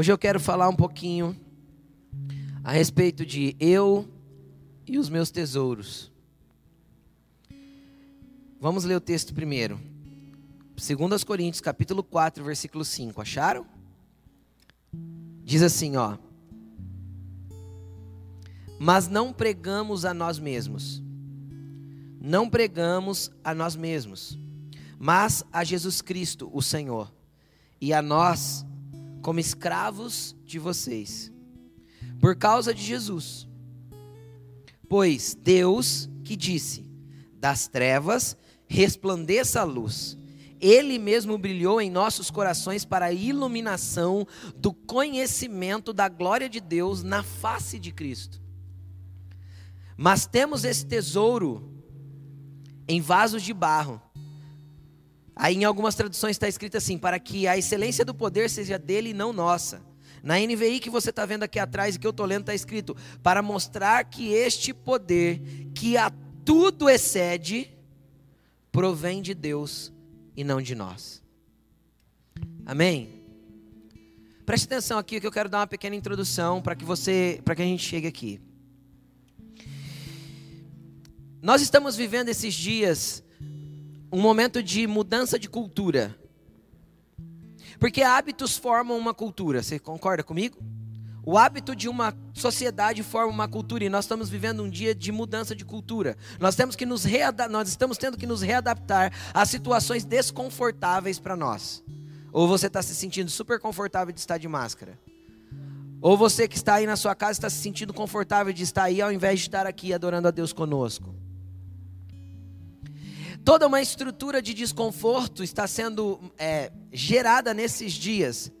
Hoje eu quero falar um pouquinho a respeito de eu e os meus tesouros. Vamos ler o texto primeiro. 2 Coríntios, capítulo 4, versículo 5. Acharam? Diz assim, ó: Mas não pregamos a nós mesmos. Não pregamos a nós mesmos, mas a Jesus Cristo, o Senhor, e a nós como escravos de vocês, por causa de Jesus. Pois Deus que disse: das trevas resplandeça a luz. Ele mesmo brilhou em nossos corações para a iluminação do conhecimento da glória de Deus na face de Cristo. Mas temos esse tesouro em vasos de barro Aí em algumas traduções está escrito assim: para que a excelência do poder seja dele e não nossa. Na NVI que você está vendo aqui atrás e que eu estou lendo está escrito: para mostrar que este poder, que a tudo excede, provém de Deus e não de nós. Amém? Preste atenção aqui que eu quero dar uma pequena introdução para que você, para que a gente chegue aqui. Nós estamos vivendo esses dias um momento de mudança de cultura. Porque hábitos formam uma cultura, você concorda comigo? O hábito de uma sociedade forma uma cultura e nós estamos vivendo um dia de mudança de cultura. Nós temos que nos nós estamos tendo que nos readaptar a situações desconfortáveis para nós. Ou você está se sentindo super confortável de estar de máscara. Ou você que está aí na sua casa está se sentindo confortável de estar aí ao invés de estar aqui adorando a Deus conosco. Toda uma estrutura de desconforto está sendo é, gerada nesses dias.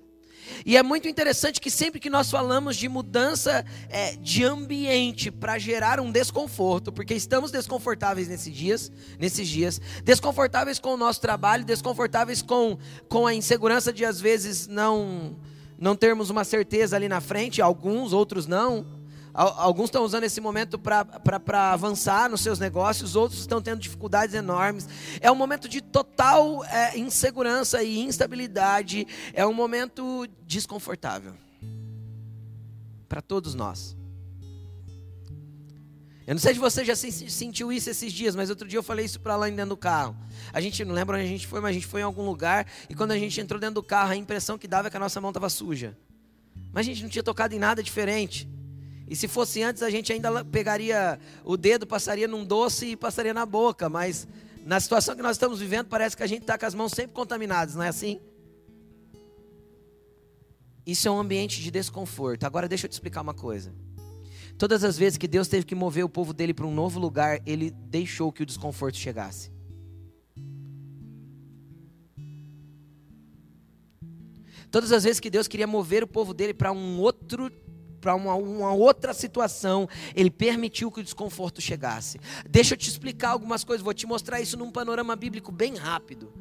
E é muito interessante que sempre que nós falamos de mudança é, de ambiente para gerar um desconforto, porque estamos desconfortáveis nesses dias, nesses dias, desconfortáveis com o nosso trabalho, desconfortáveis com, com a insegurança de às vezes não não termos uma certeza ali na frente, alguns, outros não. Alguns estão usando esse momento para avançar nos seus negócios, outros estão tendo dificuldades enormes. É um momento de total é, insegurança e instabilidade. É um momento desconfortável para todos nós. Eu não sei se você já sentiu isso esses dias, mas outro dia eu falei isso para lá dentro do carro. A gente não lembra onde a gente foi, mas a gente foi em algum lugar e quando a gente entrou dentro do carro, a impressão que dava é que a nossa mão estava suja. Mas a gente não tinha tocado em nada diferente. E se fosse antes, a gente ainda pegaria o dedo, passaria num doce e passaria na boca. Mas na situação que nós estamos vivendo, parece que a gente está com as mãos sempre contaminadas, não é assim? Isso é um ambiente de desconforto. Agora deixa eu te explicar uma coisa. Todas as vezes que Deus teve que mover o povo dele para um novo lugar, ele deixou que o desconforto chegasse. Todas as vezes que Deus queria mover o povo dele para um outro para uma, uma, outra situação, ele permitiu que o desconforto chegasse. Deixa eu te explicar algumas coisas, vou te mostrar isso num panorama bíblico bem rápido.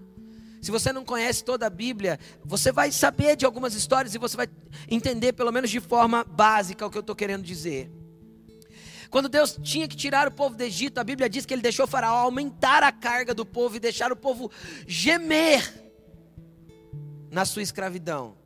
Se você não conhece toda a Bíblia, você vai saber de algumas histórias e você vai entender, pelo menos de forma básica, o que eu estou querendo dizer. Quando Deus tinha que tirar o povo do Egito, a Bíblia diz que ele deixou Faraó aumentar a carga do povo e deixar o povo gemer na sua escravidão.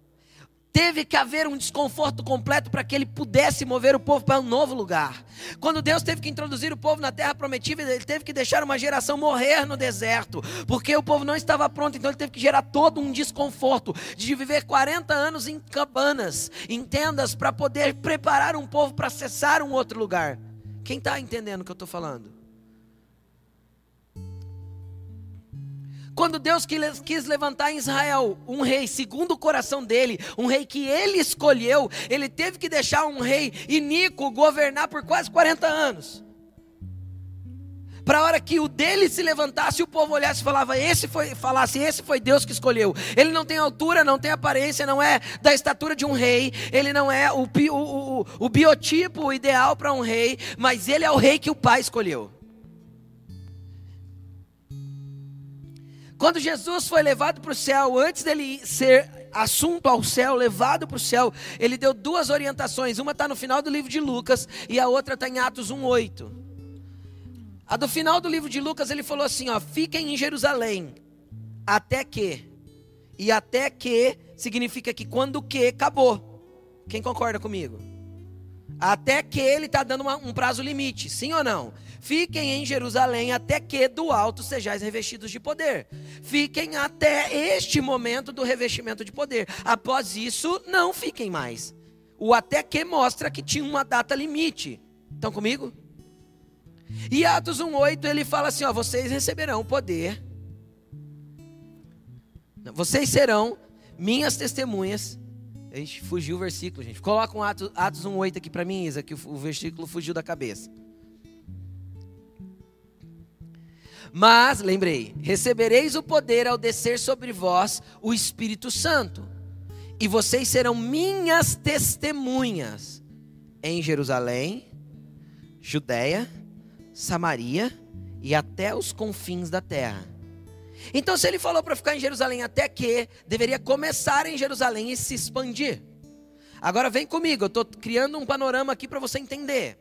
Teve que haver um desconforto completo para que ele pudesse mover o povo para um novo lugar. Quando Deus teve que introduzir o povo na terra prometida, ele teve que deixar uma geração morrer no deserto, porque o povo não estava pronto, então ele teve que gerar todo um desconforto de viver 40 anos em cabanas, em tendas, para poder preparar um povo para acessar um outro lugar. Quem está entendendo o que eu estou falando? Quando Deus quis levantar em Israel um rei segundo o coração dele, um rei que ele escolheu, ele teve que deixar um rei iníquo governar por quase 40 anos. Para a hora que o dele se levantasse, o povo olhasse e falava, esse foi, falasse, esse foi Deus que escolheu. Ele não tem altura, não tem aparência, não é da estatura de um rei, ele não é o, o, o, o biotipo ideal para um rei, mas ele é o rei que o pai escolheu. Quando Jesus foi levado para o céu, antes dele ser assunto ao céu, levado para o céu, ele deu duas orientações. Uma está no final do livro de Lucas e a outra está em Atos 1,8. A do final do livro de Lucas, ele falou assim: ó, fiquem em Jerusalém, até que. E até que significa que quando que acabou. Quem concorda comigo? Até que ele está dando uma, um prazo limite, sim ou não? Fiquem em Jerusalém até que do alto sejais revestidos de poder. Fiquem até este momento do revestimento de poder. Após isso, não fiquem mais. O até que mostra que tinha uma data limite. Estão comigo? E Atos 1,8 ele fala assim: ó, vocês receberão poder. Vocês serão minhas testemunhas a gente fugiu o versículo, gente. Coloca um Atos, Atos 1,8 aqui para mim, Isa, que o, versículo fugiu da cabeça. Mas, lembrei, recebereis o poder ao descer sobre vós o Espírito Santo, e vocês serão minhas testemunhas em Jerusalém, Judéia, Samaria e até os confins da terra. Então, se ele falou para ficar em Jerusalém até que, deveria começar em Jerusalém e se expandir. Agora vem comigo, eu estou criando um panorama aqui para você entender.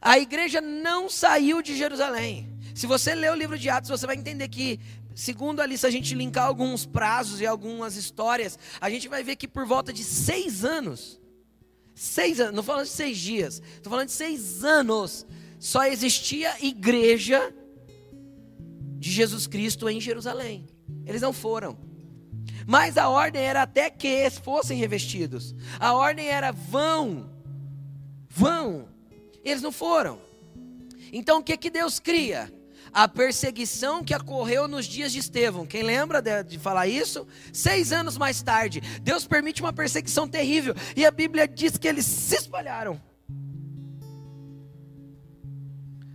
A igreja não saiu de Jerusalém. Se você ler o livro de Atos, você vai entender que, segundo ali, se a gente linkar alguns prazos e algumas histórias, a gente vai ver que por volta de seis anos, seis anos, não falando de seis dias, estou falando de seis anos, só existia igreja de Jesus Cristo em Jerusalém. Eles não foram. Mas a ordem era até que fossem revestidos. A ordem era vão. Vão. Eles não foram. Então o que que Deus cria? A perseguição que ocorreu nos dias de Estevão. Quem lembra de, de, falar isso? Seis anos mais tarde, Deus permite uma perseguição terrível. E a Bíblia diz que eles se espalharam.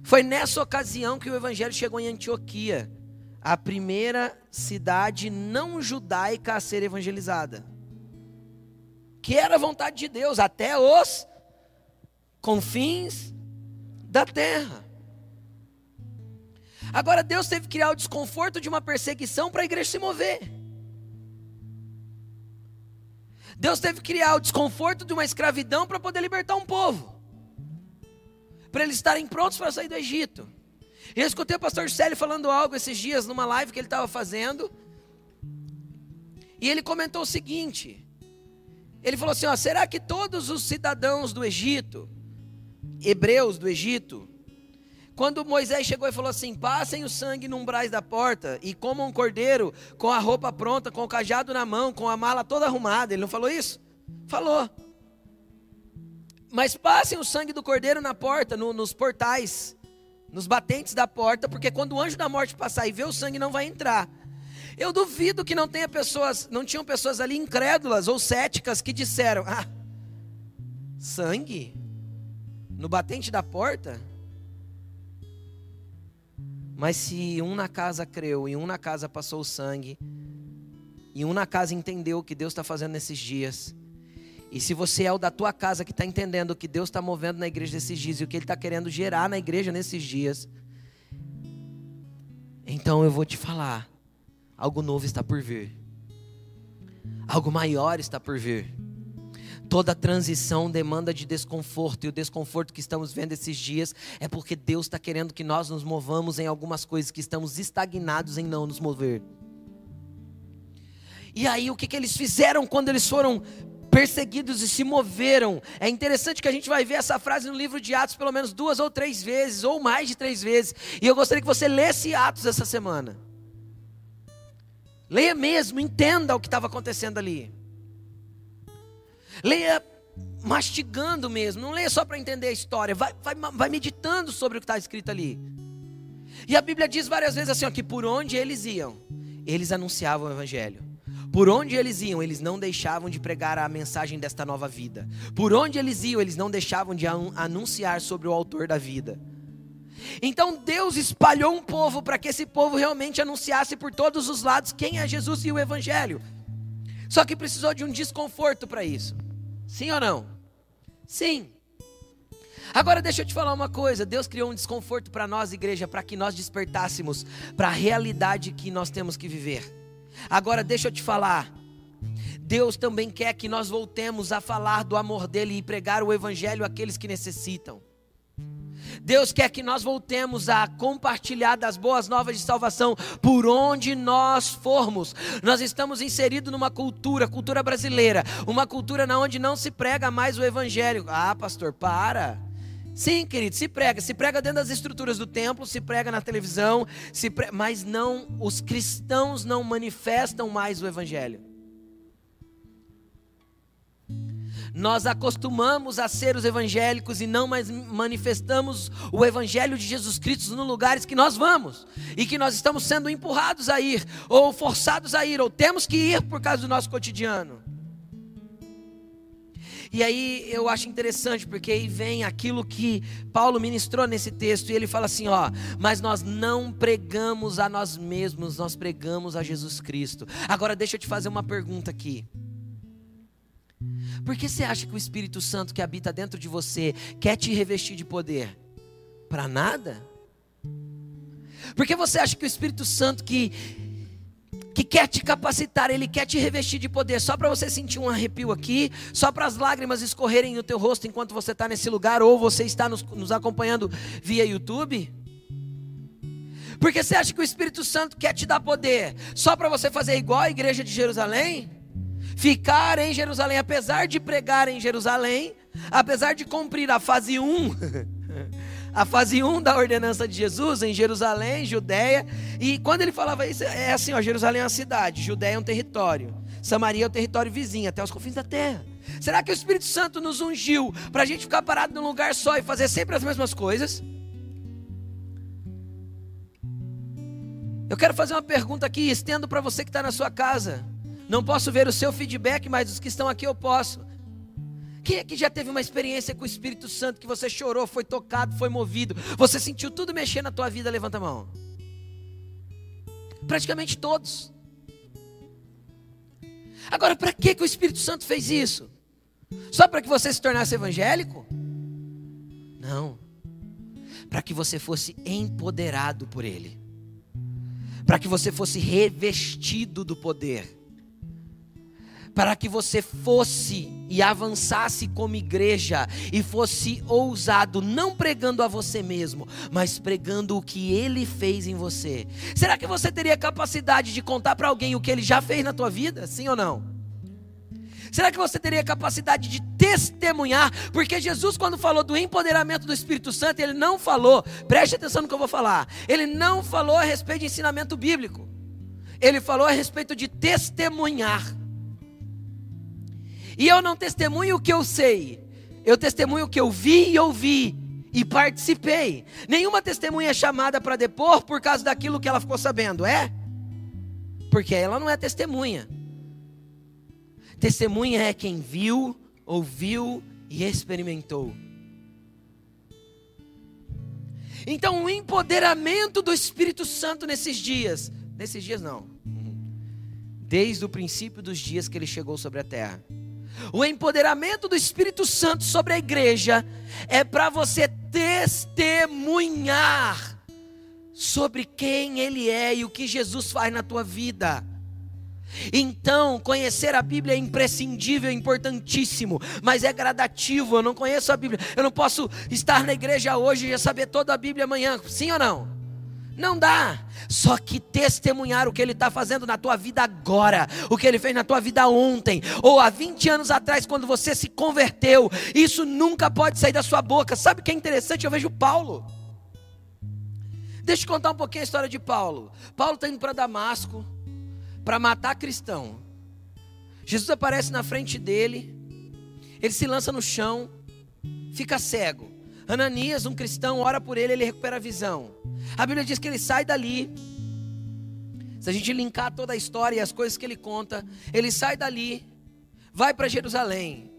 Foi nessa ocasião que o evangelho chegou em Antioquia, a primeira cidade não judaica a ser evangelizada. Que era a vontade de Deus até os confins da terra. Agora Deus teve que criar o desconforto de uma perseguição para a igreja se mover. Deus teve que criar o desconforto de uma escravidão para poder libertar um povo para eles estarem prontos para sair do Egito. Eu escutei o pastor Célio falando algo esses dias numa live que ele estava fazendo. E ele comentou o seguinte: ele falou assim: ó, será que todos os cidadãos do Egito, hebreus do Egito, quando Moisés chegou e falou assim: passem o sangue no umbrais da porta e comam um cordeiro com a roupa pronta, com o cajado na mão, com a mala toda arrumada, ele não falou isso? Falou. Mas passem o sangue do cordeiro na porta, no, nos portais, nos batentes da porta, porque quando o anjo da morte passar e ver o sangue, não vai entrar. Eu duvido que não tenha pessoas, não tinham pessoas ali incrédulas ou céticas que disseram: Ah, sangue no batente da porta? Mas se um na casa creu e um na casa passou o sangue, e um na casa entendeu o que Deus está fazendo nesses dias, e se você é o da tua casa que está entendendo o que Deus está movendo na igreja nesses dias e o que Ele está querendo gerar na igreja nesses dias, então eu vou te falar: algo novo está por vir, algo maior está por vir. Toda transição demanda de desconforto, e o desconforto que estamos vendo esses dias é porque Deus está querendo que nós nos movamos em algumas coisas que estamos estagnados em não nos mover. E aí, o que, que eles fizeram quando eles foram perseguidos e se moveram. É interessante que a gente vai ver essa frase no livro de Atos pelo menos duas ou três vezes, ou mais de três vezes. E eu gostaria que você lesse Atos essa semana. Leia mesmo, entenda o que estava acontecendo ali. Leia mastigando mesmo, não leia só para entender a história, vai, vai, vai meditando sobre o que está escrito ali. E a Bíblia diz várias vezes assim: ó, que por onde eles iam, eles anunciavam o Evangelho. Por onde eles iam, eles não deixavam de pregar a mensagem desta nova vida. Por onde eles iam, eles não deixavam de anunciar sobre o autor da vida. Então Deus espalhou um povo para que esse povo realmente anunciasse por todos os lados quem é Jesus e o Evangelho. Só que precisou de um desconforto para isso. Sim ou não? Sim. Agora deixa eu te falar uma coisa: Deus criou um desconforto para nós, igreja, para que nós despertássemos para a realidade que nós temos que viver. Agora deixa eu te falar. Deus também quer que nós voltemos a falar do amor dele e pregar o evangelho àqueles que necessitam. Deus quer que nós voltemos a compartilhar das boas novas de salvação por onde nós formos. Nós estamos inseridos numa cultura, cultura brasileira, uma cultura na onde não se prega mais o evangelho. Ah, pastor, para. Sim, querido, se prega, se prega dentro das estruturas do templo, se prega na televisão, se pre... mas não os cristãos não manifestam mais o evangelho. Nós acostumamos a ser os evangélicos e não mais manifestamos o evangelho de Jesus Cristo nos lugares que nós vamos e que nós estamos sendo empurrados a ir, ou forçados a ir, ou temos que ir por causa do nosso cotidiano. E aí eu acho interessante, porque aí vem aquilo que Paulo ministrou nesse texto, e ele fala assim: ó, mas nós não pregamos a nós mesmos, nós pregamos a Jesus Cristo. Agora deixa eu te fazer uma pergunta aqui. Por que você acha que o Espírito Santo que habita dentro de você quer te revestir de poder? Para nada? Por que você acha que o Espírito Santo que, que quer te capacitar, ele quer te revestir de poder só para você sentir um arrepio aqui, só para as lágrimas escorrerem no teu rosto enquanto você está nesse lugar ou você está nos, nos acompanhando via YouTube? Porque você acha que o Espírito Santo quer te dar poder só para você fazer igual a igreja de Jerusalém? Ficar em Jerusalém, apesar de pregar em Jerusalém, apesar de cumprir a fase 1, a fase 1 da ordenança de Jesus em Jerusalém, Judéia, e quando ele falava isso, é assim, ó, Jerusalém é uma cidade, Judéia é um território, Samaria é o um território vizinho, até os confins da terra. Será que o Espírito Santo nos ungiu para a gente ficar parado num lugar só e fazer sempre as mesmas coisas? Eu quero fazer uma pergunta aqui, estendo para você que está na sua casa. Não posso ver o seu feedback, mas os que estão aqui eu posso. Quem é que já teve uma experiência com o Espírito Santo que você chorou, foi tocado, foi movido, você sentiu tudo mexer na tua vida? Levanta a mão. Praticamente todos. Agora, para que, que o Espírito Santo fez isso? Só para que você se tornasse evangélico? Não. Para que você fosse empoderado por Ele. Para que você fosse revestido do poder para que você fosse e avançasse como igreja e fosse ousado, não pregando a você mesmo, mas pregando o que ele fez em você. Será que você teria capacidade de contar para alguém o que ele já fez na tua vida? Sim ou não? Será que você teria capacidade de testemunhar? Porque Jesus, quando falou do empoderamento do Espírito Santo, ele não falou, preste atenção no que eu vou falar, ele não falou a respeito de ensinamento bíblico, ele falou a respeito de testemunhar. E eu não testemunho o que eu sei, eu testemunho o que eu vi e ouvi e participei. Nenhuma testemunha é chamada para depor por causa daquilo que ela ficou sabendo, é? Porque ela não é testemunha. Testemunha é quem viu, ouviu e experimentou. Então, o empoderamento do Espírito Santo nesses dias, nesses dias não, desde o princípio dos dias que ele chegou sobre a terra o empoderamento do Espírito Santo sobre a igreja é para você testemunhar sobre quem Ele é e o que Jesus faz na tua vida. Então, conhecer a Bíblia é imprescindível, é importantíssimo, mas é gradativo. Eu não conheço a Bíblia, eu não posso estar na igreja hoje e já saber toda a Bíblia amanhã, sim ou não? Não dá. Só que testemunhar o que Ele está fazendo na tua vida agora, o que Ele fez na tua vida ontem, ou há 20 anos atrás, quando você se converteu, isso nunca pode sair da sua boca. Sabe o que é interessante? Eu vejo Paulo. Deixa eu contar um pouquinho a história de Paulo. Paulo está indo para Damasco para matar cristão. Jesus aparece na frente dele, ele se lança no chão, fica cego. Ananias, um cristão, ora por ele, ele recupera a visão. A Bíblia diz que ele sai dali. Se a gente linkar toda a história e as coisas que ele conta, ele sai dali, vai para Jerusalém.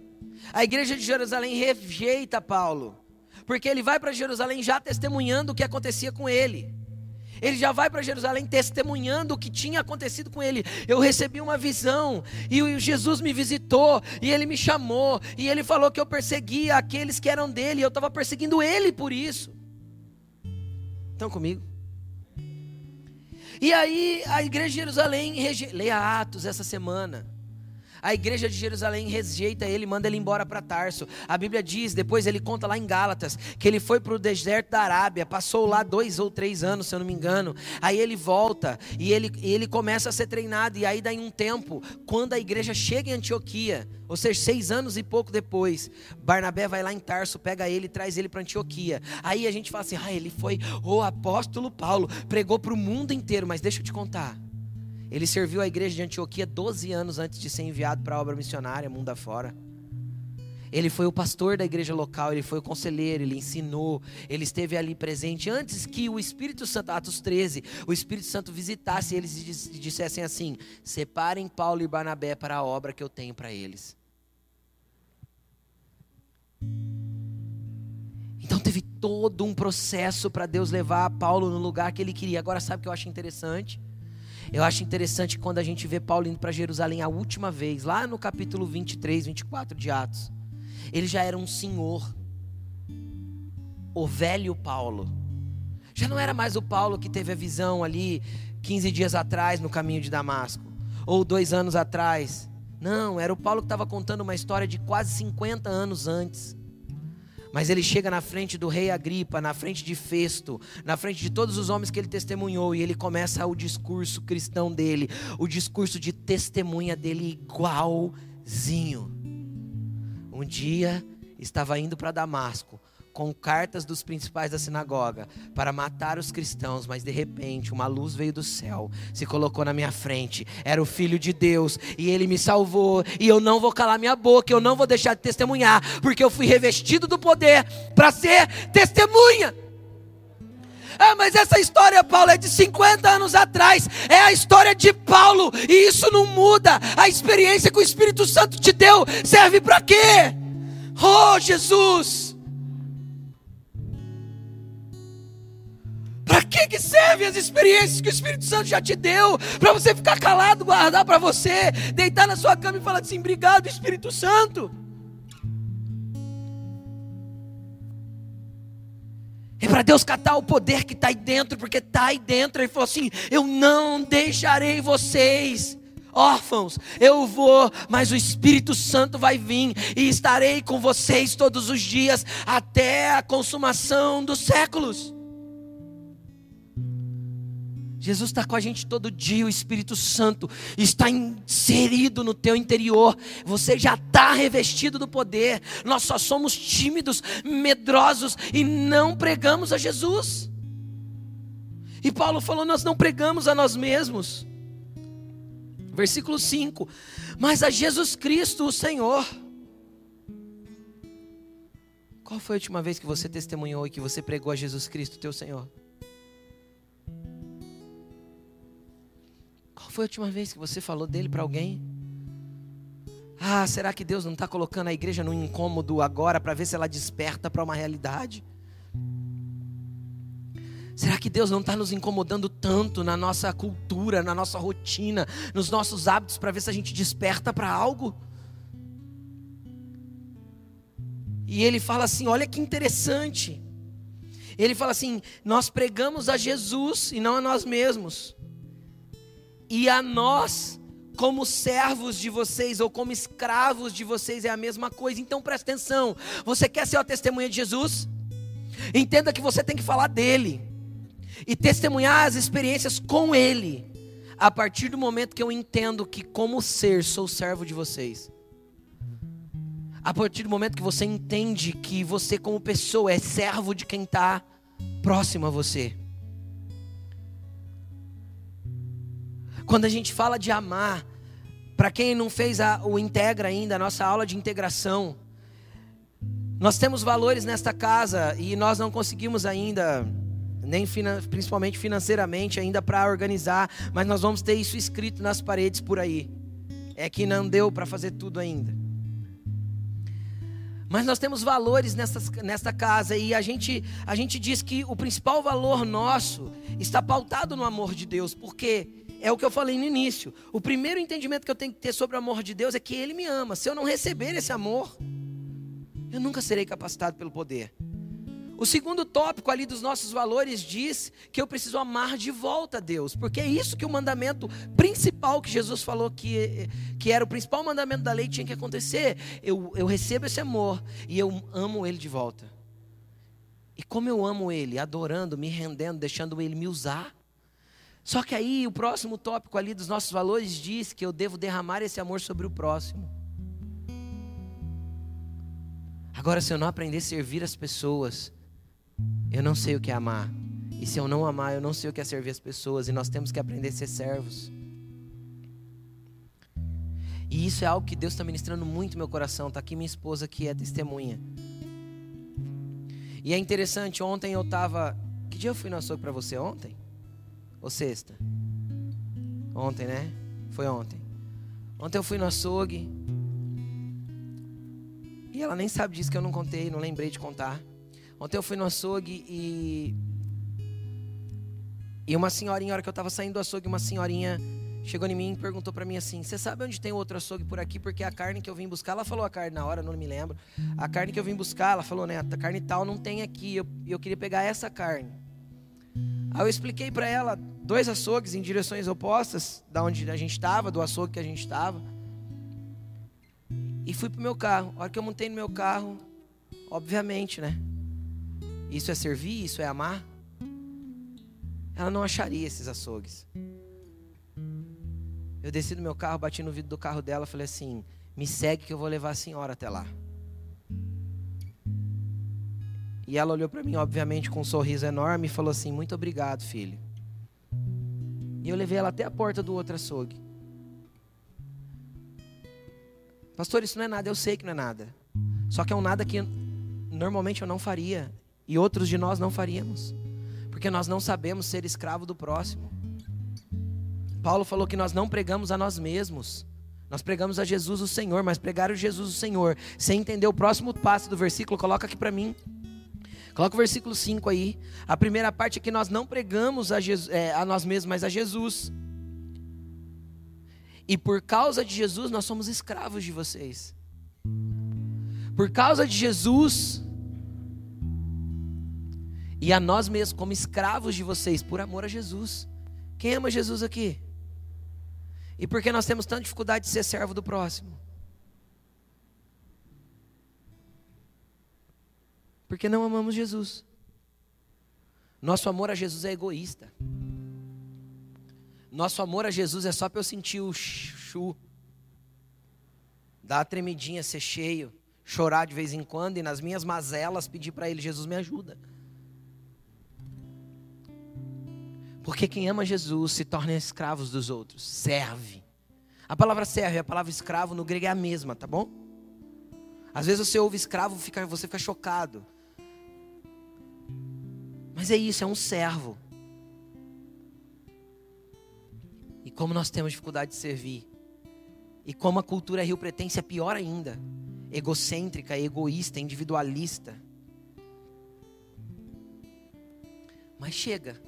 A igreja de Jerusalém rejeita Paulo, porque ele vai para Jerusalém já testemunhando o que acontecia com ele. Ele já vai para Jerusalém testemunhando o que tinha acontecido com ele. Eu recebi uma visão e Jesus me visitou e ele me chamou e ele falou que eu perseguia aqueles que eram dele e eu estava perseguindo ele por isso. Estão comigo? E aí a igreja de Jerusalém, leia Atos essa semana. A igreja de Jerusalém rejeita ele, manda ele embora para Tarso. A Bíblia diz, depois ele conta lá em Gálatas, que ele foi para o deserto da Arábia, passou lá dois ou três anos, se eu não me engano. Aí ele volta e ele, ele começa a ser treinado. E aí, daí um tempo, quando a igreja chega em Antioquia, ou seja, seis anos e pouco depois, Barnabé vai lá em Tarso, pega ele e traz ele para Antioquia. Aí a gente fala assim: ah, ele foi o apóstolo Paulo, pregou para o mundo inteiro. Mas deixa eu te contar. Ele serviu a igreja de Antioquia 12 anos antes de ser enviado para a obra missionária, mundo afora. Ele foi o pastor da igreja local, ele foi o conselheiro, ele ensinou, ele esteve ali presente antes que o Espírito Santo, Atos 13, o Espírito Santo visitasse eles e dissessem assim: separem Paulo e Barnabé para a obra que eu tenho para eles. Então teve todo um processo para Deus levar Paulo no lugar que ele queria. Agora, sabe o que eu acho interessante? Eu acho interessante quando a gente vê Paulo indo para Jerusalém a última vez, lá no capítulo 23, 24 de Atos. Ele já era um senhor, o velho Paulo. Já não era mais o Paulo que teve a visão ali 15 dias atrás no caminho de Damasco, ou dois anos atrás. Não, era o Paulo que estava contando uma história de quase 50 anos antes. Mas ele chega na frente do rei Agripa, na frente de Festo, na frente de todos os homens que ele testemunhou, e ele começa o discurso cristão dele, o discurso de testemunha dele igualzinho. Um dia estava indo para Damasco, com cartas dos principais da sinagoga para matar os cristãos, mas de repente uma luz veio do céu, se colocou na minha frente. Era o filho de Deus e ele me salvou. E eu não vou calar minha boca, eu não vou deixar de testemunhar, porque eu fui revestido do poder para ser testemunha. Ah, mas essa história, Paulo, é de 50 anos atrás. É a história de Paulo. E isso não muda. A experiência que o Espírito Santo te deu serve para quê? Oh, Jesus! Que, que servem as experiências que o Espírito Santo já te deu? Para você ficar calado, guardar para você, deitar na sua cama e falar assim: obrigado, Espírito Santo. É para Deus catar o poder que está aí dentro, porque está aí dentro. Ele falou assim: Eu não deixarei vocês órfãos, eu vou, mas o Espírito Santo vai vir e estarei com vocês todos os dias até a consumação dos séculos. Jesus está com a gente todo dia, o Espírito Santo está inserido no teu interior, você já está revestido do poder. Nós só somos tímidos, medrosos e não pregamos a Jesus. E Paulo falou: Nós não pregamos a nós mesmos. Versículo 5: Mas a Jesus Cristo, o Senhor. Qual foi a última vez que você testemunhou e que você pregou a Jesus Cristo, teu Senhor? Foi a última vez que você falou dele para alguém? Ah, será que Deus não está colocando a igreja no incômodo agora para ver se ela desperta para uma realidade? Será que Deus não está nos incomodando tanto na nossa cultura, na nossa rotina, nos nossos hábitos, para ver se a gente desperta para algo? E ele fala assim: olha que interessante. Ele fala assim: nós pregamos a Jesus e não a nós mesmos e a nós, como servos de vocês ou como escravos de vocês, é a mesma coisa. Então presta atenção: você quer ser a testemunha de Jesus? Entenda que você tem que falar dele e testemunhar as experiências com ele. A partir do momento que eu entendo que, como ser, sou servo de vocês. A partir do momento que você entende que você, como pessoa, é servo de quem está próximo a você. Quando a gente fala de amar, para quem não fez a, o Integra ainda, a nossa aula de integração, nós temos valores nesta casa e nós não conseguimos ainda, nem principalmente financeiramente, ainda para organizar, mas nós vamos ter isso escrito nas paredes por aí. É que não deu para fazer tudo ainda. Mas nós temos valores nesta, nesta casa e a gente, a gente diz que o principal valor nosso está pautado no amor de Deus, porque é o que eu falei no início. O primeiro entendimento que eu tenho que ter sobre o amor de Deus é que Ele me ama. Se eu não receber esse amor, eu nunca serei capacitado pelo poder. O segundo tópico ali dos nossos valores diz que eu preciso amar de volta a Deus, porque é isso que o mandamento principal que Jesus falou que, que era o principal mandamento da lei tinha que acontecer. Eu, eu recebo esse amor e eu amo Ele de volta. E como eu amo Ele, adorando, me rendendo, deixando Ele me usar. Só que aí o próximo tópico ali dos nossos valores diz que eu devo derramar esse amor sobre o próximo. Agora, se eu não aprender a servir as pessoas, eu não sei o que é amar. E se eu não amar, eu não sei o que é servir as pessoas. E nós temos que aprender a ser servos. E isso é algo que Deus está ministrando muito no meu coração. Está aqui minha esposa que é testemunha. E é interessante, ontem eu estava. Que dia eu fui no açougue para você? Ontem? Ou sexta? Ontem, né? Foi ontem. Ontem eu fui no açougue. E ela nem sabe disso que eu não contei, não lembrei de contar. Ontem eu fui no açougue e. E uma senhorinha, na hora que eu estava saindo do açougue, uma senhorinha chegou em mim e perguntou para mim assim: Você sabe onde tem outro açougue por aqui? Porque a carne que eu vim buscar, ela falou a carne na hora, não me lembro. A carne que eu vim buscar, ela falou, né? A carne tal não tem aqui. Eu, eu queria pegar essa carne. Aí eu expliquei para ela dois açougues em direções opostas, da onde a gente estava, do açougue que a gente estava. E fui pro meu carro. A hora que eu montei no meu carro, obviamente, né? Isso é servir, isso é amar. Ela não acharia esses açougues. Eu desci do meu carro, bati no vidro do carro dela, falei assim: "Me segue que eu vou levar a senhora até lá". E ela olhou para mim, obviamente, com um sorriso enorme e falou assim: "Muito obrigado, filho". E eu levei ela até a porta do outro açougue. Pastor, isso não é nada, eu sei que não é nada. Só que é um nada que normalmente eu não faria. E outros de nós não faríamos. Porque nós não sabemos ser escravo do próximo. Paulo falou que nós não pregamos a nós mesmos. Nós pregamos a Jesus o Senhor, mas pregar o Jesus o Senhor, sem entender o próximo passo do versículo, coloca aqui para mim. Coloca o versículo 5 aí. A primeira parte é que nós não pregamos a, Jesus, é, a nós mesmos, mas a Jesus. E por causa de Jesus, nós somos escravos de vocês. Por causa de Jesus, e a nós mesmos como escravos de vocês por amor a Jesus. Quem ama Jesus aqui? E por que nós temos tanta dificuldade de ser servo do próximo? Porque não amamos Jesus. Nosso amor a Jesus é egoísta. Nosso amor a Jesus é só para eu sentir o chu, dar a tremidinha, ser cheio, chorar de vez em quando e nas minhas mazelas pedir para Ele: Jesus me ajuda. Porque quem ama Jesus se torna escravos dos outros, serve. A palavra serve, a palavra escravo no grego é a mesma, tá bom? Às vezes você ouve escravo, fica, você fica chocado. É isso, é um servo. E como nós temos dificuldade de servir. E como a cultura rio pretense é pior ainda. Egocêntrica, egoísta, individualista. Mas chega.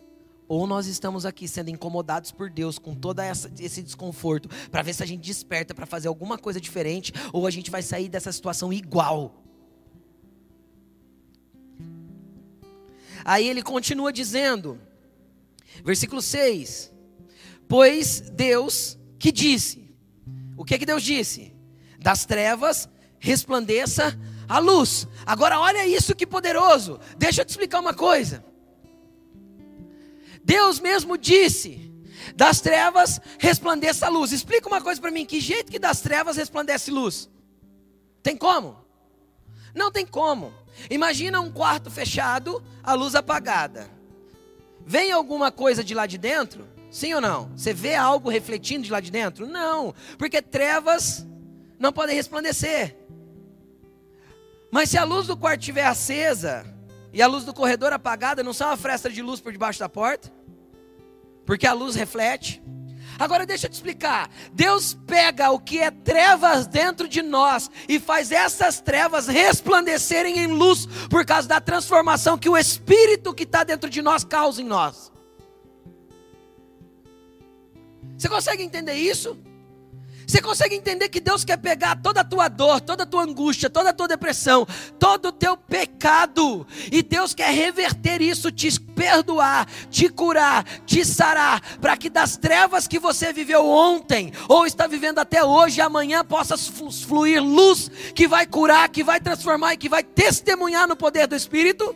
Ou nós estamos aqui sendo incomodados por Deus com todo esse desconforto, para ver se a gente desperta para fazer alguma coisa diferente, ou a gente vai sair dessa situação igual. Aí ele continua dizendo, versículo 6: Pois Deus que disse, o que que Deus disse? Das trevas resplandeça a luz. Agora olha isso que poderoso. Deixa eu te explicar uma coisa. Deus mesmo disse: das trevas resplandeça a luz. Explica uma coisa para mim: que jeito que das trevas resplandece luz? Tem como? Não tem como. Imagina um quarto fechado, a luz apagada. Vem alguma coisa de lá de dentro? Sim ou não? Você vê algo refletindo de lá de dentro? Não, porque trevas não podem resplandecer. Mas se a luz do quarto estiver acesa, e a luz do corredor apagada não são uma fresta de luz por debaixo da porta? Porque a luz reflete. Agora deixa eu te explicar. Deus pega o que é trevas dentro de nós e faz essas trevas resplandecerem em luz por causa da transformação que o Espírito que está dentro de nós causa em nós. Você consegue entender isso? Você consegue entender que Deus quer pegar toda a tua dor, toda a tua angústia, toda a tua depressão, todo o teu pecado, e Deus quer reverter isso, te perdoar, te curar, te sarar, para que das trevas que você viveu ontem, ou está vivendo até hoje, amanhã possa fluir luz que vai curar, que vai transformar e que vai testemunhar no poder do Espírito?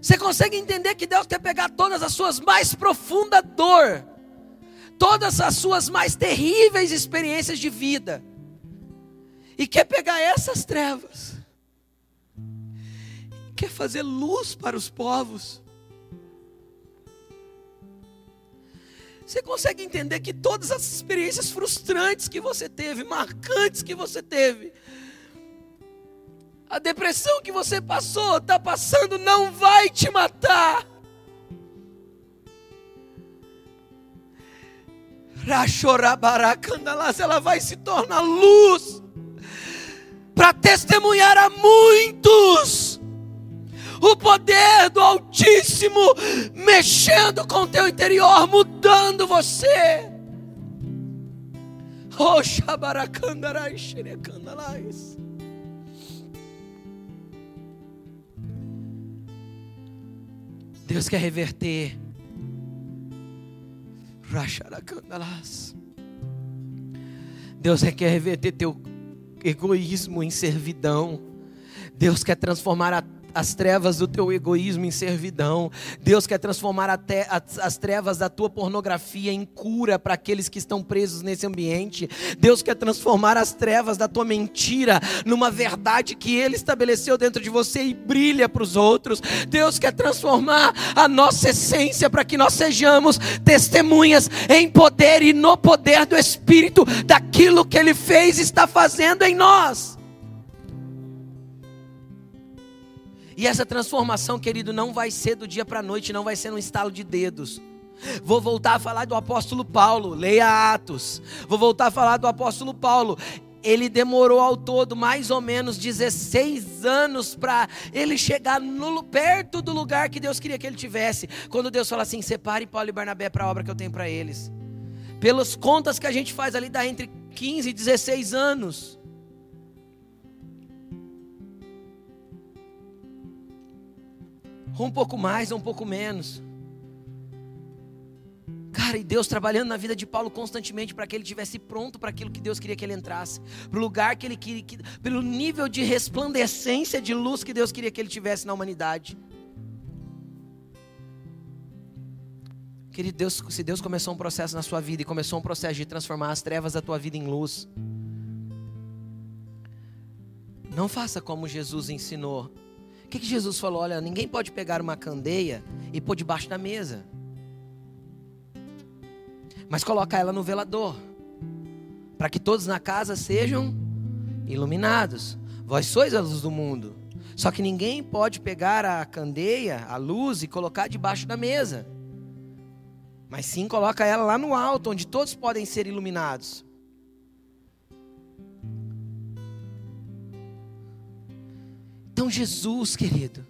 Você consegue entender que Deus quer pegar todas as suas mais profunda dor, todas as suas mais terríveis experiências de vida, e quer pegar essas trevas, quer fazer luz para os povos. Você consegue entender que todas as experiências frustrantes que você teve, marcantes que você teve, a depressão que você passou, está passando, não vai te matar. Ela vai se tornar luz para testemunhar a muitos o poder do Altíssimo mexendo com o teu interior, mudando você. Deus quer reverter. Deus quer reverter teu egoísmo em servidão. Deus quer transformar a as trevas do teu egoísmo em servidão. Deus quer transformar até as trevas da tua pornografia em cura para aqueles que estão presos nesse ambiente. Deus quer transformar as trevas da tua mentira numa verdade que Ele estabeleceu dentro de você e brilha para os outros. Deus quer transformar a nossa essência para que nós sejamos testemunhas em poder e no poder do Espírito daquilo que Ele fez e está fazendo em nós. E essa transformação, querido, não vai ser do dia para a noite, não vai ser num estalo de dedos. Vou voltar a falar do apóstolo Paulo, leia Atos. Vou voltar a falar do apóstolo Paulo. Ele demorou ao todo mais ou menos 16 anos para ele chegar no, perto do lugar que Deus queria que ele tivesse. Quando Deus fala assim: separe Paulo e Barnabé para a obra que eu tenho para eles. Pelas contas que a gente faz ali, dá entre 15 e 16 anos. Ou um pouco mais, ou um pouco menos. Cara, e Deus trabalhando na vida de Paulo constantemente para que ele tivesse pronto para aquilo que Deus queria que ele entrasse, para o lugar que ele queria, que, pelo nível de resplandecência de luz que Deus queria que ele tivesse na humanidade. Querido Deus, se Deus começou um processo na sua vida e começou um processo de transformar as trevas da tua vida em luz, não faça como Jesus ensinou que, que Jesus falou? Olha, ninguém pode pegar uma candeia e pôr debaixo da mesa. Mas colocar ela no velador. Para que todos na casa sejam iluminados. Vós sois a luz do mundo. Só que ninguém pode pegar a candeia, a luz e colocar debaixo da mesa. Mas sim coloca ela lá no alto, onde todos podem ser iluminados. Então, Jesus, querido,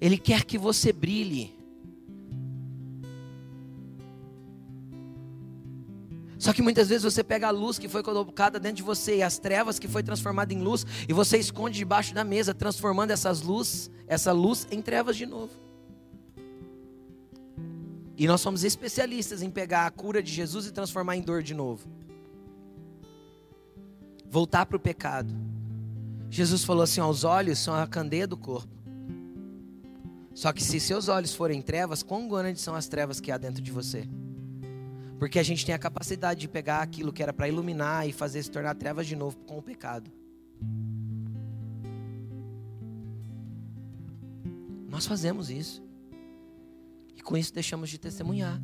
Ele quer que você brilhe. Só que muitas vezes você pega a luz que foi colocada dentro de você e as trevas que foi transformada em luz e você esconde debaixo da mesa, transformando essas luz, essa luz em trevas de novo. E nós somos especialistas em pegar a cura de Jesus e transformar em dor de novo. Voltar para o pecado. Jesus falou assim: os olhos são a candeia do corpo. Só que se seus olhos forem trevas, quão grandes são as trevas que há dentro de você? Porque a gente tem a capacidade de pegar aquilo que era para iluminar e fazer se tornar trevas de novo com o pecado. Nós fazemos isso. E com isso deixamos de testemunhar.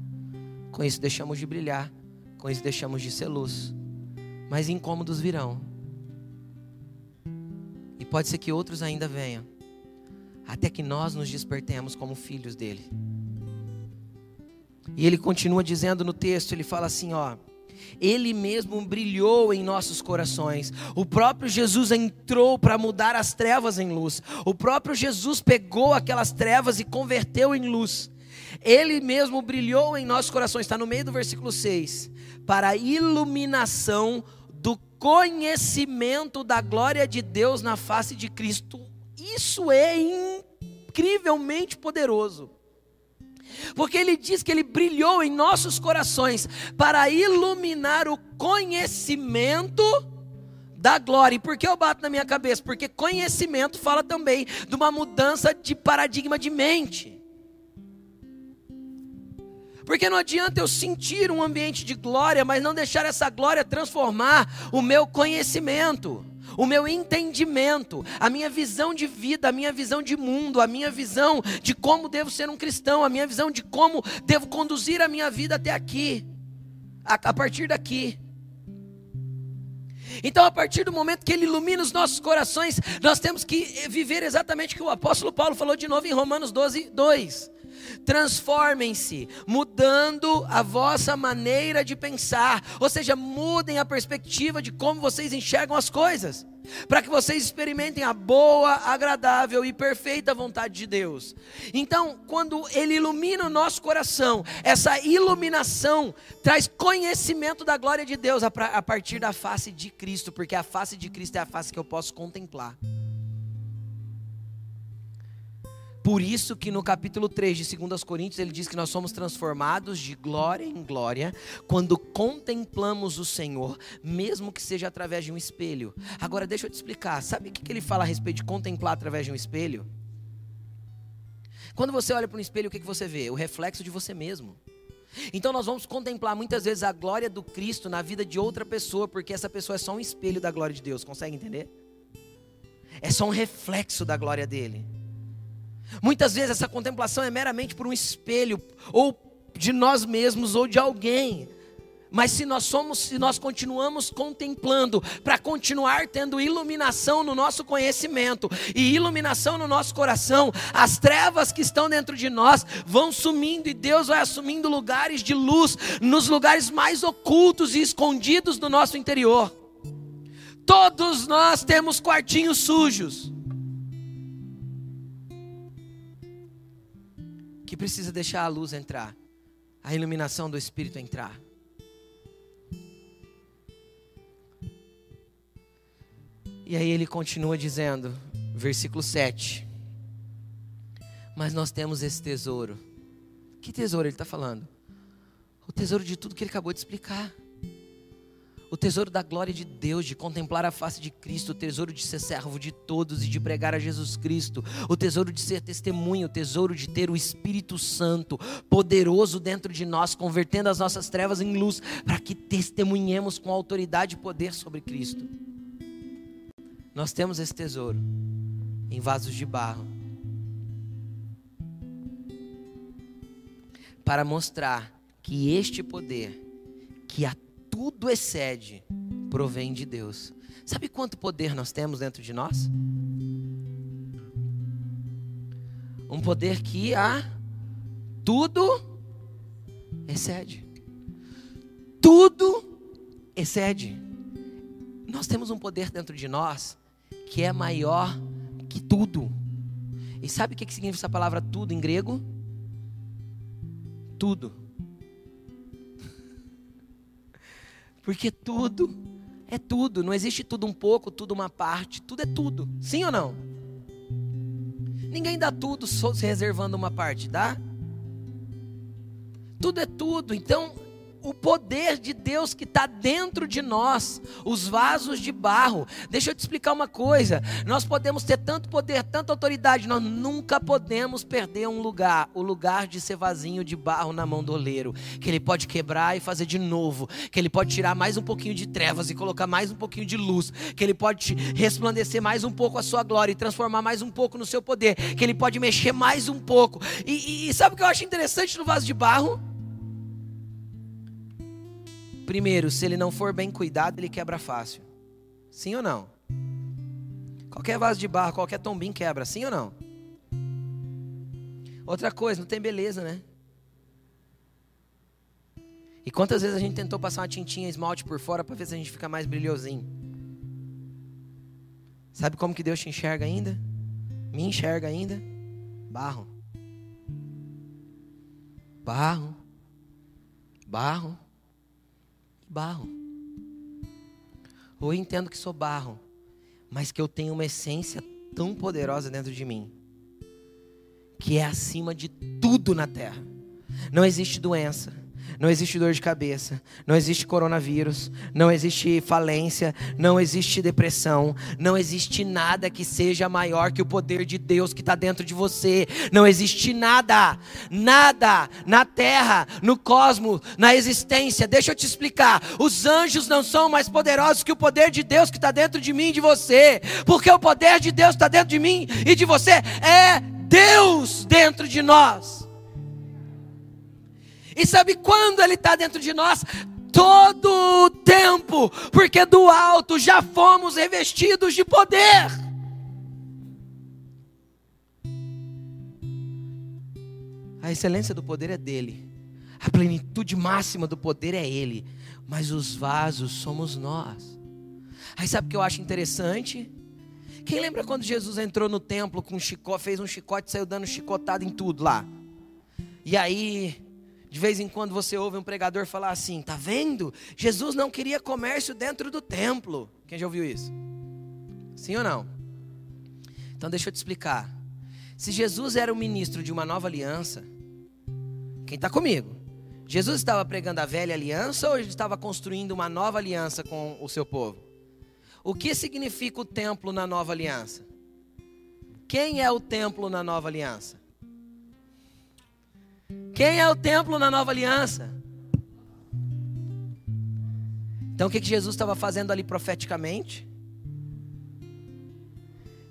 Com isso deixamos de brilhar. Com isso deixamos de ser luz. Mas incômodos virão. E pode ser que outros ainda venham, até que nós nos despertemos como filhos dele. E ele continua dizendo no texto, ele fala assim, ó: ele mesmo brilhou em nossos corações. O próprio Jesus entrou para mudar as trevas em luz. O próprio Jesus pegou aquelas trevas e converteu em luz. Ele mesmo brilhou em nossos corações, está no meio do versículo 6, para a iluminação conhecimento da glória de Deus na face de Cristo. Isso é incrivelmente poderoso. Porque ele diz que ele brilhou em nossos corações para iluminar o conhecimento da glória. E por que eu bato na minha cabeça? Porque conhecimento fala também de uma mudança de paradigma de mente. Porque não adianta eu sentir um ambiente de glória, mas não deixar essa glória transformar o meu conhecimento o meu entendimento, a minha visão de vida, a minha visão de mundo, a minha visão de como devo ser um cristão, a minha visão de como devo conduzir a minha vida até aqui, a, a partir daqui. Então, a partir do momento que Ele ilumina os nossos corações, nós temos que viver exatamente o que o apóstolo Paulo falou de novo em Romanos 12, 2. Transformem-se, mudando a vossa maneira de pensar, ou seja, mudem a perspectiva de como vocês enxergam as coisas, para que vocês experimentem a boa, agradável e perfeita vontade de Deus. Então, quando Ele ilumina o nosso coração, essa iluminação traz conhecimento da glória de Deus a partir da face de Cristo, porque a face de Cristo é a face que eu posso contemplar. Por isso que no capítulo 3 de 2 Coríntios ele diz que nós somos transformados de glória em glória quando contemplamos o Senhor, mesmo que seja através de um espelho. Agora deixa eu te explicar, sabe o que ele fala a respeito de contemplar através de um espelho? Quando você olha para um espelho, o que você vê? O reflexo de você mesmo. Então nós vamos contemplar muitas vezes a glória do Cristo na vida de outra pessoa, porque essa pessoa é só um espelho da glória de Deus, consegue entender? É só um reflexo da glória dele. Muitas vezes essa contemplação é meramente por um espelho, ou de nós mesmos, ou de alguém. Mas se nós somos, se nós continuamos contemplando, para continuar tendo iluminação no nosso conhecimento e iluminação no nosso coração, as trevas que estão dentro de nós vão sumindo e Deus vai assumindo lugares de luz nos lugares mais ocultos e escondidos do nosso interior. Todos nós temos quartinhos sujos. Precisa deixar a luz entrar, a iluminação do Espírito entrar. E aí ele continua dizendo, versículo 7. Mas nós temos esse tesouro. Que tesouro ele está falando? O tesouro de tudo que ele acabou de explicar o tesouro da glória de Deus, de contemplar a face de Cristo, o tesouro de ser servo de todos e de pregar a Jesus Cristo, o tesouro de ser testemunho, o tesouro de ter o Espírito Santo poderoso dentro de nós, convertendo as nossas trevas em luz, para que testemunhemos com autoridade e poder sobre Cristo. Nós temos esse tesouro em vasos de barro para mostrar que este poder que a tudo excede, provém de Deus. Sabe quanto poder nós temos dentro de nós? Um poder que a tudo excede. Tudo excede. Nós temos um poder dentro de nós que é maior que tudo. E sabe o que significa essa palavra tudo em grego? Tudo. Porque tudo é tudo. Não existe tudo um pouco, tudo uma parte. Tudo é tudo. Sim ou não? Ninguém dá tudo só se reservando uma parte, dá? Tudo é tudo. Então, o poder de Deus que está dentro de nós, os vasos de barro. Deixa eu te explicar uma coisa: nós podemos ter tanto poder, tanta autoridade, nós nunca podemos perder um lugar, o lugar de ser vasinho de barro na mão do oleiro, que ele pode quebrar e fazer de novo, que ele pode tirar mais um pouquinho de trevas e colocar mais um pouquinho de luz, que ele pode resplandecer mais um pouco a sua glória e transformar mais um pouco no seu poder, que ele pode mexer mais um pouco. E, e, e sabe o que eu acho interessante no vaso de barro? Primeiro, se ele não for bem cuidado, ele quebra fácil. Sim ou não? Qualquer vaso de barro, qualquer tombinho quebra, sim ou não? Outra coisa, não tem beleza, né? E quantas vezes a gente tentou passar uma tintinha esmalte por fora para ver se a gente fica mais brilhosinho? Sabe como que Deus te enxerga ainda? Me enxerga ainda? Barro. barro, barro barro. Ou eu entendo que sou barro, mas que eu tenho uma essência tão poderosa dentro de mim, que é acima de tudo na terra. Não existe doença, não existe dor de cabeça, não existe coronavírus, não existe falência, não existe depressão, não existe nada que seja maior que o poder de Deus que está dentro de você. Não existe nada, nada na terra, no cosmos, na existência. Deixa eu te explicar: os anjos não são mais poderosos que o poder de Deus que está dentro de mim e de você, porque o poder de Deus está dentro de mim e de você é Deus dentro de nós. E sabe quando Ele está dentro de nós? Todo o tempo, porque do alto já fomos revestidos de poder. A excelência do poder é dele, a plenitude máxima do poder é ele, mas os vasos somos nós. Aí sabe o que eu acho interessante? Quem lembra quando Jesus entrou no templo com um chicote, fez um chicote e saiu dando chicotada em tudo lá? E aí de vez em quando você ouve um pregador falar assim: tá vendo? Jesus não queria comércio dentro do templo. Quem já ouviu isso? Sim ou não? Então deixa eu te explicar. Se Jesus era o ministro de uma nova aliança, quem está comigo? Jesus estava pregando a velha aliança ou ele estava construindo uma nova aliança com o seu povo? O que significa o templo na nova aliança? Quem é o templo na nova aliança? Quem é o templo na nova aliança? Então o que, que Jesus estava fazendo ali profeticamente?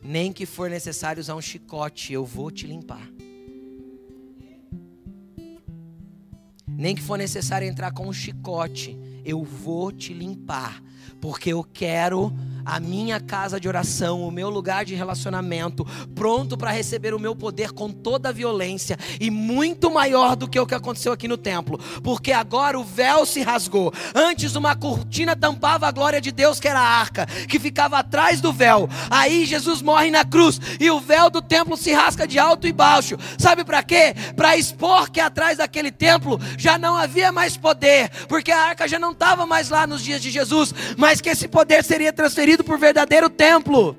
Nem que for necessário usar um chicote, eu vou te limpar. Nem que for necessário entrar com um chicote, eu vou te limpar, porque eu quero a minha casa de oração, o meu lugar de relacionamento, pronto para receber o meu poder com toda a violência e muito maior do que o que aconteceu aqui no templo, porque agora o véu se rasgou. Antes uma cortina tampava a glória de Deus, que era a arca, que ficava atrás do véu. Aí Jesus morre na cruz e o véu do templo se rasga de alto e baixo. Sabe para quê? Para expor que atrás daquele templo já não havia mais poder, porque a arca já não estava mais lá nos dias de Jesus, mas que esse poder seria transferido por verdadeiro templo.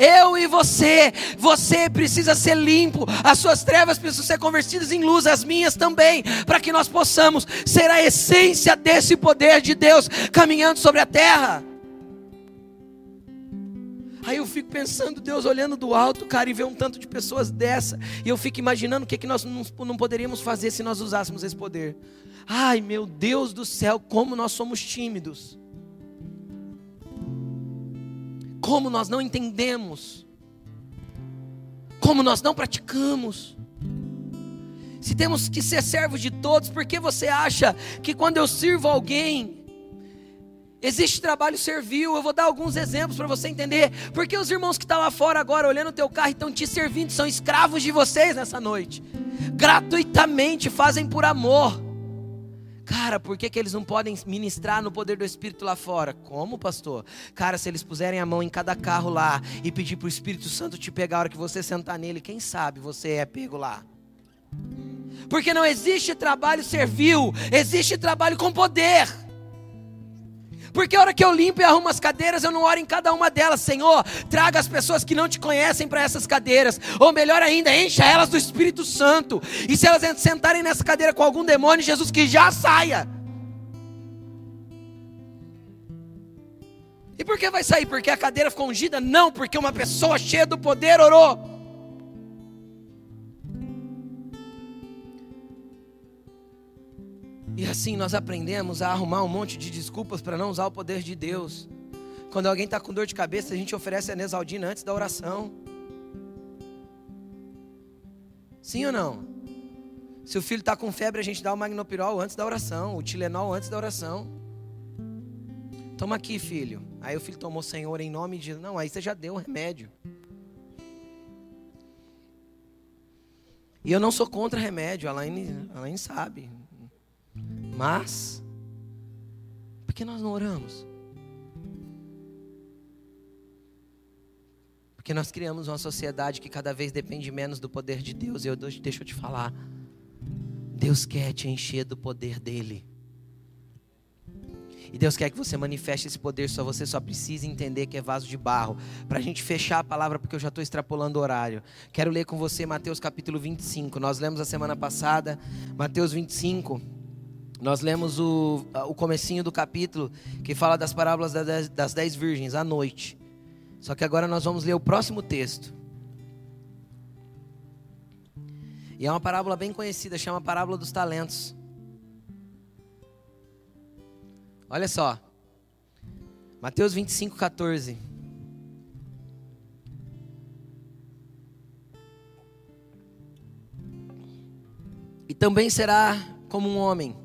Eu e você, você precisa ser limpo, as suas trevas precisam ser convertidas em luz, as minhas também, para que nós possamos ser a essência desse poder de Deus caminhando sobre a terra. Aí eu fico pensando, Deus olhando do alto, cara, e vê um tanto de pessoas dessa, e eu fico imaginando o que, que nós não poderíamos fazer se nós usássemos esse poder. Ai, meu Deus do céu, como nós somos tímidos como nós não entendemos, como nós não praticamos. Se temos que ser servos de todos, por que você acha que quando eu sirvo alguém, Existe trabalho servil, eu vou dar alguns exemplos para você entender. Porque os irmãos que estão tá lá fora agora olhando o teu carro e estão te servindo, são escravos de vocês nessa noite. Gratuitamente, fazem por amor. Cara, por que, que eles não podem ministrar no poder do Espírito lá fora? Como, pastor? Cara, se eles puserem a mão em cada carro lá e pedir para o Espírito Santo te pegar a hora que você sentar nele, quem sabe você é pego lá? Porque não existe trabalho servil, existe trabalho com poder. Porque a hora que eu limpo e arrumo as cadeiras, eu não oro em cada uma delas, Senhor, traga as pessoas que não te conhecem para essas cadeiras, ou melhor ainda, encha elas do Espírito Santo. E se elas sentarem nessa cadeira com algum demônio, Jesus que já saia. E por que vai sair? Porque a cadeira ficou ungida? Não, porque uma pessoa cheia do poder orou. E assim nós aprendemos a arrumar um monte de desculpas para não usar o poder de Deus. Quando alguém está com dor de cabeça, a gente oferece a Nesaldina antes da oração. Sim ou não? Se o filho está com febre, a gente dá o magnopirol antes da oração, o Tilenol antes da oração. Toma aqui, filho. Aí o filho tomou, Senhor, em nome de. Não, aí você já deu o remédio. E eu não sou contra remédio, a Alaine sabe. Mas, por que nós não oramos? Porque nós criamos uma sociedade que cada vez depende menos do poder de Deus. E eu deixa eu te falar. Deus quer te encher do poder dele. E Deus quer que você manifeste esse poder, só você só precisa entender que é vaso de barro. Para a gente fechar a palavra, porque eu já estou extrapolando o horário. Quero ler com você Mateus capítulo 25. Nós lemos a semana passada, Mateus 25. Nós lemos o, o comecinho do capítulo que fala das parábolas das dez virgens à noite. Só que agora nós vamos ler o próximo texto. E é uma parábola bem conhecida, chama Parábola dos Talentos. Olha só. Mateus 25, 14. E também será como um homem,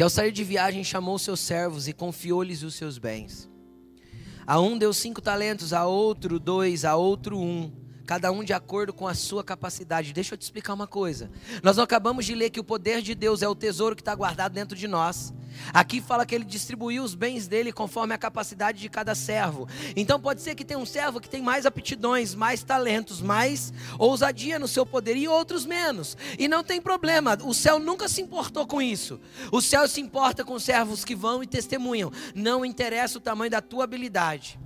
que ao sair de viagem chamou seus servos e confiou-lhes os seus bens. A um deu cinco talentos, a outro dois, a outro um cada um de acordo com a sua capacidade. Deixa eu te explicar uma coisa. Nós não acabamos de ler que o poder de Deus é o tesouro que está guardado dentro de nós. Aqui fala que ele distribuiu os bens dele conforme a capacidade de cada servo. Então pode ser que tenha um servo que tem mais aptidões, mais talentos, mais ousadia no seu poder e outros menos. E não tem problema, o céu nunca se importou com isso. O céu se importa com servos que vão e testemunham. Não interessa o tamanho da tua habilidade.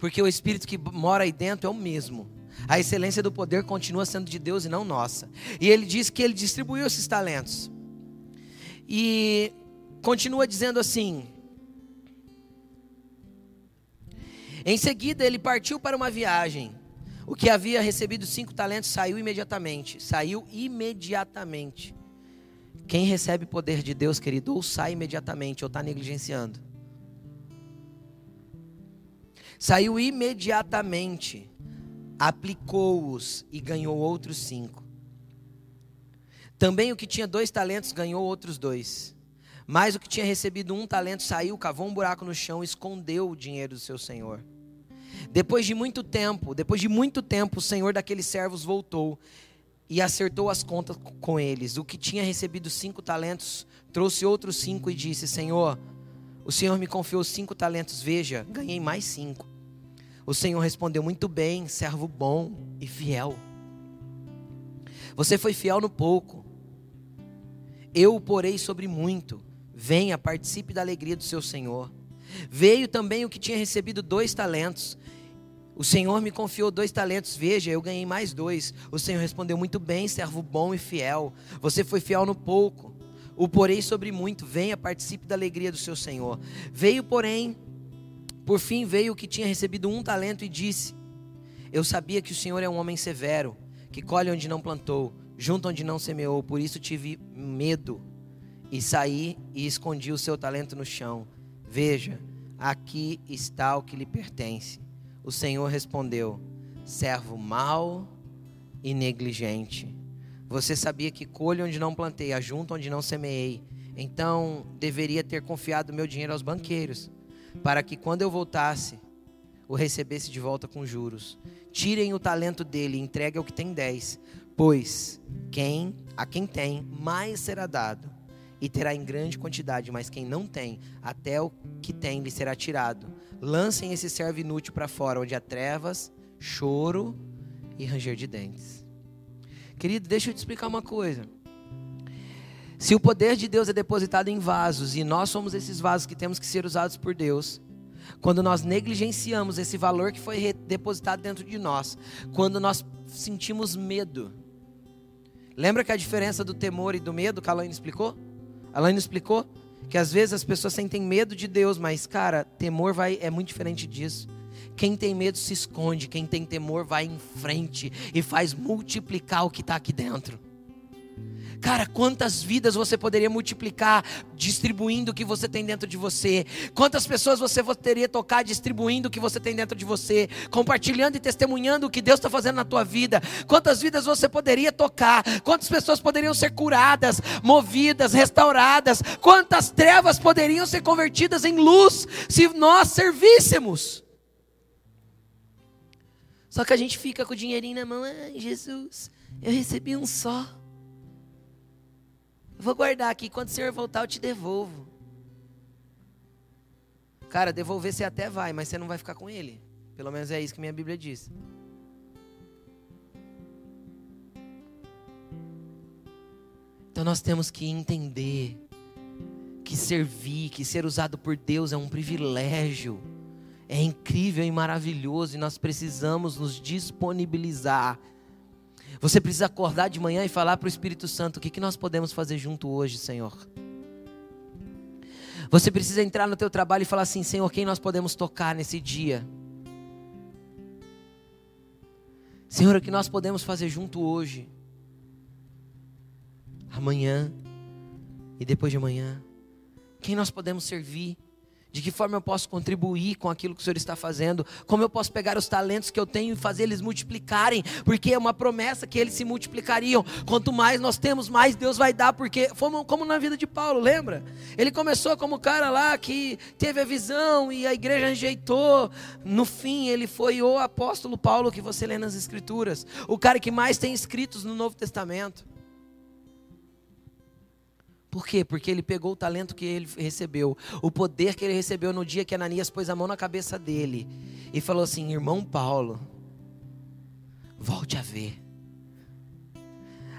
Porque o Espírito que mora aí dentro é o mesmo. A excelência do poder continua sendo de Deus e não nossa. E ele diz que ele distribuiu esses talentos. E continua dizendo assim: Em seguida ele partiu para uma viagem. O que havia recebido cinco talentos saiu imediatamente. Saiu imediatamente. Quem recebe poder de Deus, querido, ou sai imediatamente, ou está negligenciando. Saiu imediatamente, aplicou-os e ganhou outros cinco. Também o que tinha dois talentos ganhou outros dois. Mas o que tinha recebido um talento saiu, cavou um buraco no chão escondeu o dinheiro do seu senhor. Depois de muito tempo, depois de muito tempo, o senhor daqueles servos voltou e acertou as contas com eles. O que tinha recebido cinco talentos trouxe outros cinco e disse: Senhor, o senhor me confiou cinco talentos, veja, ganhei mais cinco. O Senhor respondeu: Muito bem, servo bom e fiel. Você foi fiel no pouco, eu o porei sobre muito. Venha, participe da alegria do seu Senhor. Veio também o que tinha recebido dois talentos. O Senhor me confiou dois talentos, veja, eu ganhei mais dois. O Senhor respondeu: Muito bem, servo bom e fiel. Você foi fiel no pouco, o porei sobre muito. Venha, participe da alegria do seu Senhor. Veio, porém, por fim veio o que tinha recebido um talento e disse: Eu sabia que o Senhor é um homem severo, que colhe onde não plantou, junto onde não semeou, por isso tive medo e saí e escondi o seu talento no chão. Veja, aqui está o que lhe pertence. O Senhor respondeu: Servo mau e negligente. Você sabia que colhe onde não plantei, ajunto onde não semeei. Então deveria ter confiado meu dinheiro aos banqueiros para que quando eu voltasse, o recebesse de volta com juros. Tirem o talento dele e entregue ao que tem dez, pois quem a quem tem mais será dado e terá em grande quantidade, mas quem não tem, até o que tem lhe será tirado. Lancem esse servo inútil para fora, onde há trevas, choro e ranger de dentes. Querido, deixa eu te explicar uma coisa. Se o poder de Deus é depositado em vasos e nós somos esses vasos que temos que ser usados por Deus, quando nós negligenciamos esse valor que foi depositado dentro de nós, quando nós sentimos medo. Lembra que a diferença do temor e do medo que a Alaine explicou? A Alaine explicou que às vezes as pessoas sentem medo de Deus, mas cara, temor vai é muito diferente disso. Quem tem medo se esconde, quem tem temor vai em frente e faz multiplicar o que está aqui dentro. Cara, quantas vidas você poderia multiplicar distribuindo o que você tem dentro de você? Quantas pessoas você poderia tocar distribuindo o que você tem dentro de você? Compartilhando e testemunhando o que Deus está fazendo na tua vida? Quantas vidas você poderia tocar? Quantas pessoas poderiam ser curadas, movidas, restauradas? Quantas trevas poderiam ser convertidas em luz se nós servíssemos? Só que a gente fica com o dinheirinho na mão, ai Jesus, eu recebi um só. Vou guardar aqui, quando o Senhor voltar, eu te devolvo. Cara, devolver você até vai, mas você não vai ficar com ele. Pelo menos é isso que minha Bíblia diz. Então nós temos que entender que servir, que ser usado por Deus é um privilégio, é incrível e maravilhoso, e nós precisamos nos disponibilizar. Você precisa acordar de manhã e falar para o Espírito Santo: o que, que nós podemos fazer junto hoje, Senhor? Você precisa entrar no teu trabalho e falar assim: Senhor, quem nós podemos tocar nesse dia? Senhor, o que nós podemos fazer junto hoje? Amanhã e depois de amanhã? Quem nós podemos servir? De que forma eu posso contribuir com aquilo que o Senhor está fazendo? Como eu posso pegar os talentos que eu tenho e fazer eles multiplicarem? Porque é uma promessa que eles se multiplicariam. Quanto mais nós temos, mais Deus vai dar. Porque, como na vida de Paulo, lembra? Ele começou como o cara lá que teve a visão e a igreja rejeitou. No fim, ele foi o apóstolo Paulo que você lê nas Escrituras. O cara que mais tem escritos no Novo Testamento. Por quê? Porque ele pegou o talento que ele recebeu, o poder que ele recebeu no dia que Ananias pôs a mão na cabeça dele e falou assim: Irmão Paulo, volte a ver.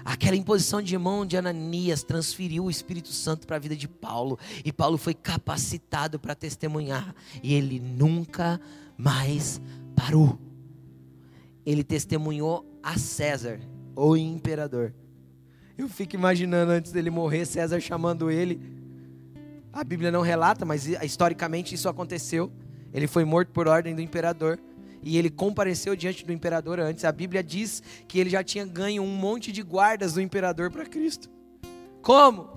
Aquela imposição de mão de Ananias transferiu o Espírito Santo para a vida de Paulo, e Paulo foi capacitado para testemunhar, e ele nunca mais parou. Ele testemunhou a César, o imperador. Eu fico imaginando antes dele morrer, César chamando ele. A Bíblia não relata, mas historicamente isso aconteceu. Ele foi morto por ordem do imperador. E ele compareceu diante do imperador antes. A Bíblia diz que ele já tinha ganho um monte de guardas do imperador para Cristo. Como?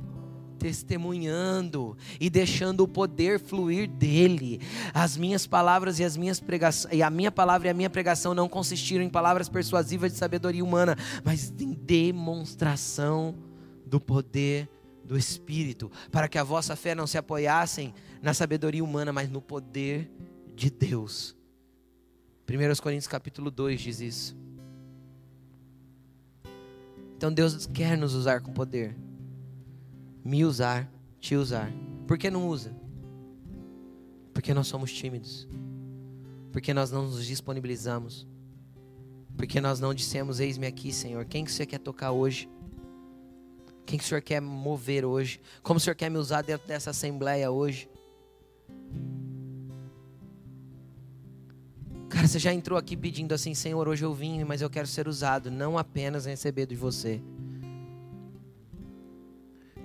Testemunhando e deixando o poder fluir dele. As minhas palavras e as minhas pregações, e a minha palavra e a minha pregação não consistiram em palavras persuasivas de sabedoria humana, mas em demonstração do poder do Espírito, para que a vossa fé não se apoiassem na sabedoria humana, mas no poder de Deus. 1 Coríntios capítulo 2 diz isso. Então Deus quer nos usar com poder me usar, te usar. Por que não usa? Porque nós somos tímidos. Porque nós não nos disponibilizamos. Porque nós não dissemos: Eis-me aqui, Senhor. Quem que você quer tocar hoje? Quem que o Senhor quer mover hoje? Como o Senhor quer me usar dentro dessa assembleia hoje? Cara, você já entrou aqui pedindo assim: Senhor, hoje eu vim, mas eu quero ser usado, não apenas receber de você.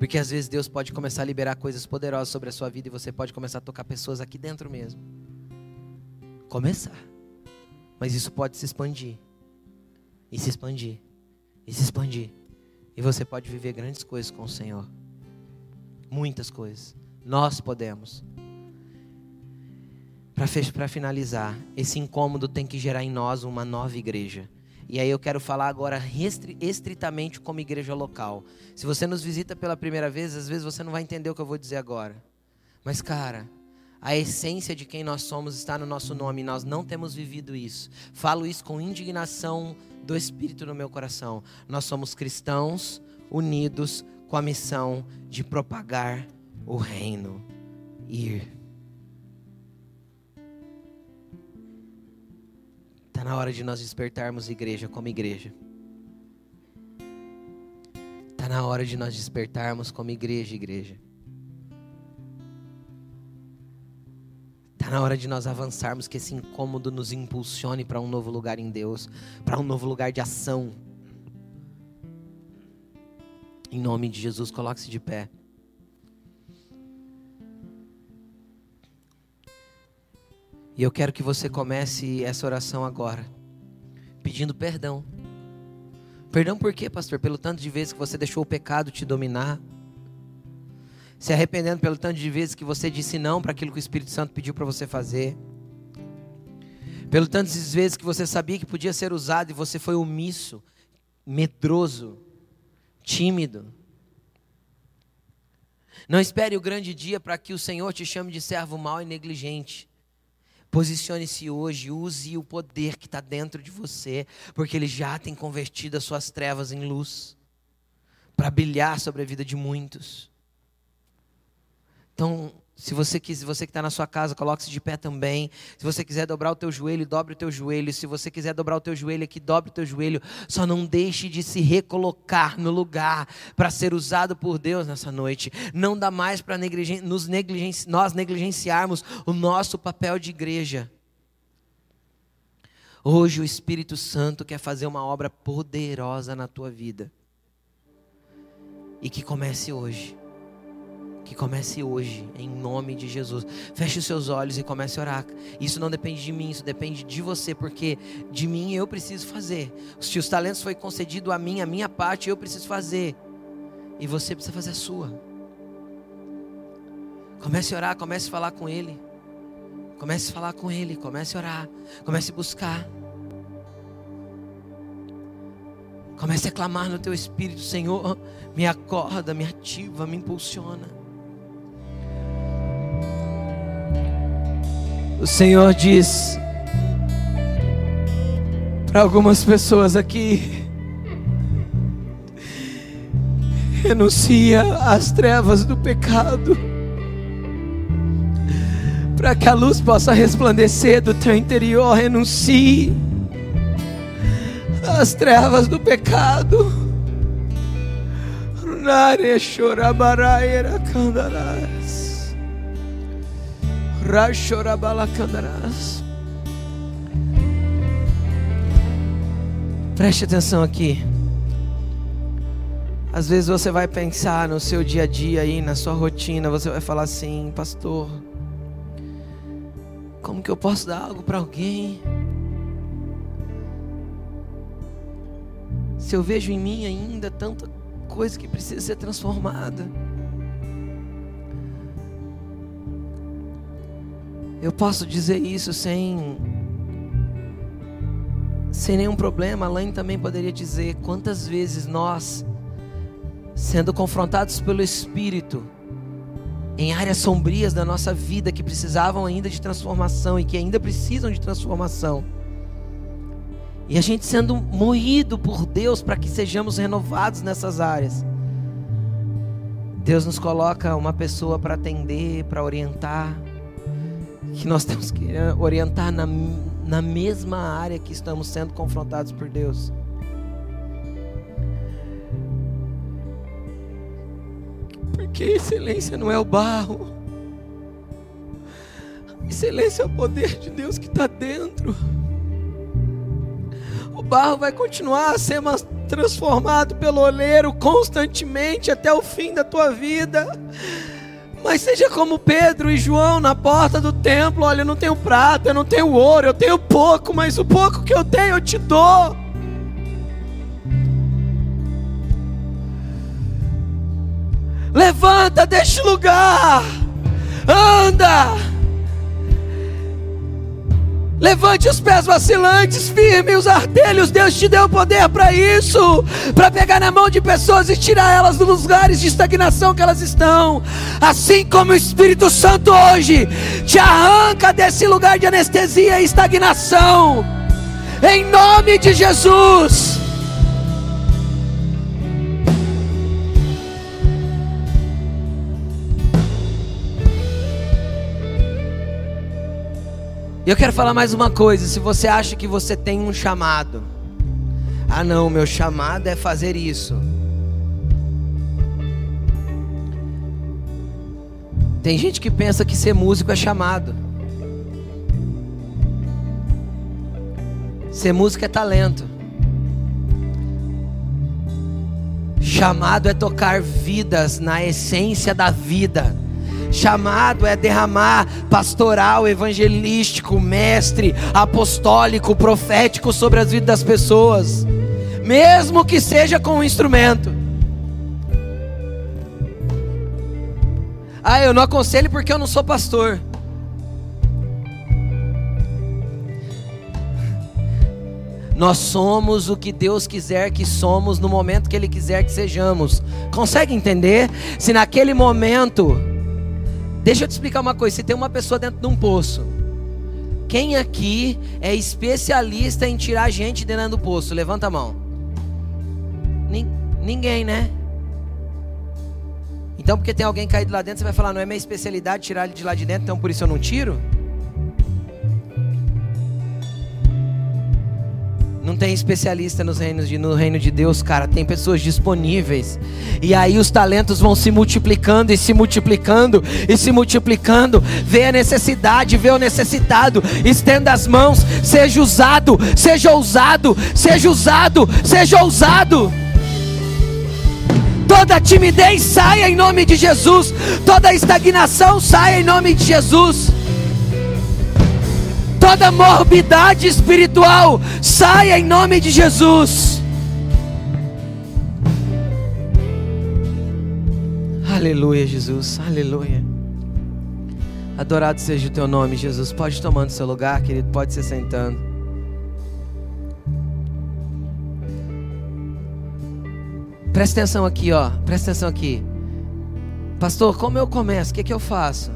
Porque às vezes Deus pode começar a liberar coisas poderosas sobre a sua vida e você pode começar a tocar pessoas aqui dentro mesmo. Começar. Mas isso pode se expandir. E se expandir. E se expandir. E você pode viver grandes coisas com o Senhor. Muitas coisas. Nós podemos. Para finalizar, esse incômodo tem que gerar em nós uma nova igreja. E aí eu quero falar agora estritamente como igreja local. Se você nos visita pela primeira vez, às vezes você não vai entender o que eu vou dizer agora. Mas, cara, a essência de quem nós somos está no nosso nome, nós não temos vivido isso. Falo isso com indignação do Espírito no meu coração. Nós somos cristãos unidos com a missão de propagar o reino. Ir. Está na hora de nós despertarmos igreja como igreja. Está na hora de nós despertarmos como igreja, igreja. Está na hora de nós avançarmos, que esse incômodo nos impulsione para um novo lugar em Deus, para um novo lugar de ação. Em nome de Jesus, coloque-se de pé. E eu quero que você comece essa oração agora, pedindo perdão. Perdão por quê, pastor? Pelo tanto de vezes que você deixou o pecado te dominar. Se arrependendo pelo tanto de vezes que você disse não para aquilo que o Espírito Santo pediu para você fazer. Pelo tanto de vezes que você sabia que podia ser usado e você foi omisso, medroso, tímido. Não espere o grande dia para que o Senhor te chame de servo mau e negligente. Posicione-se hoje, use o poder que está dentro de você, porque Ele já tem convertido as suas trevas em luz, para brilhar sobre a vida de muitos. Então, Se você quiser, você que está na sua casa, coloque-se de pé também. Se você quiser dobrar o teu joelho, dobre o teu joelho. Se você quiser dobrar o teu joelho aqui, dobre o teu joelho. Só não deixe de se recolocar no lugar para ser usado por Deus nessa noite. Não dá mais para negligen nós negligenciarmos o nosso papel de igreja. Hoje o Espírito Santo quer fazer uma obra poderosa na tua vida. E que comece hoje. Que comece hoje, em nome de Jesus. Feche os seus olhos e comece a orar. Isso não depende de mim, isso depende de você, porque de mim eu preciso fazer. Se os talentos foi concedido a mim, a minha parte eu preciso fazer. E você precisa fazer a sua. Comece a orar, comece a falar com Ele. Comece a falar com Ele, comece a orar, comece a buscar. Comece a clamar no teu espírito, Senhor, me acorda, me ativa, me impulsiona. O Senhor diz para algumas pessoas aqui: renuncia às trevas do pecado, para que a luz possa resplandecer do teu interior. Renuncie às trevas do pecado. Nare chorabaraira candarás. Preste atenção aqui. Às vezes você vai pensar no seu dia a dia aí, na sua rotina, você vai falar assim, pastor, como que eu posso dar algo para alguém? Se eu vejo em mim ainda tanta coisa que precisa ser transformada. Eu posso dizer isso sem sem nenhum problema. Alain também poderia dizer quantas vezes nós sendo confrontados pelo espírito em áreas sombrias da nossa vida que precisavam ainda de transformação e que ainda precisam de transformação. E a gente sendo moído por Deus para que sejamos renovados nessas áreas. Deus nos coloca uma pessoa para atender, para orientar, que nós temos que eh, orientar na, na mesma área que estamos sendo confrontados por Deus. Porque excelência não é o barro, excelência é o poder de Deus que está dentro. O barro vai continuar a ser transformado pelo oleiro constantemente até o fim da tua vida. Mas seja como Pedro e João na porta do templo: olha, eu não tenho prata, eu não tenho ouro, eu tenho pouco, mas o pouco que eu tenho eu te dou. Levanta deste lugar, anda. Levante os pés vacilantes, firme os artelhos. Deus te deu poder para isso, para pegar na mão de pessoas e tirar elas dos lugares de estagnação que elas estão. Assim como o Espírito Santo hoje te arranca desse lugar de anestesia e estagnação. Em nome de Jesus. E eu quero falar mais uma coisa: se você acha que você tem um chamado, ah, não, meu chamado é fazer isso. Tem gente que pensa que ser músico é chamado. Ser músico é talento. Chamado é tocar vidas na essência da vida chamado é derramar pastoral, evangelístico, mestre, apostólico, profético sobre as vidas das pessoas, mesmo que seja com um instrumento. Ah, eu não aconselho porque eu não sou pastor. Nós somos o que Deus quiser que somos no momento que Ele quiser que sejamos. Consegue entender? Se naquele momento Deixa eu te explicar uma coisa: se tem uma pessoa dentro de um poço, quem aqui é especialista em tirar gente dentro do poço? Levanta a mão. Ninguém, né? Então, porque tem alguém caído lá dentro, você vai falar, não é minha especialidade tirar ele de lá de dentro, então por isso eu não tiro? Não tem especialista nos reinos de, no reino de Deus, cara. Tem pessoas disponíveis. E aí os talentos vão se multiplicando e se multiplicando e se multiplicando. Vê a necessidade, vê o necessitado. Estenda as mãos. Seja usado, seja ousado, seja usado, seja ousado. Toda timidez saia em nome de Jesus. Toda estagnação saia em nome de Jesus toda morbidade espiritual saia em nome de Jesus. Aleluia, Jesus, aleluia. Adorado seja o teu nome, Jesus. Pode tomando seu lugar, querido, pode se sentando. Presta atenção aqui, ó. Presta atenção aqui. Pastor, como eu começo? O que, é que eu faço?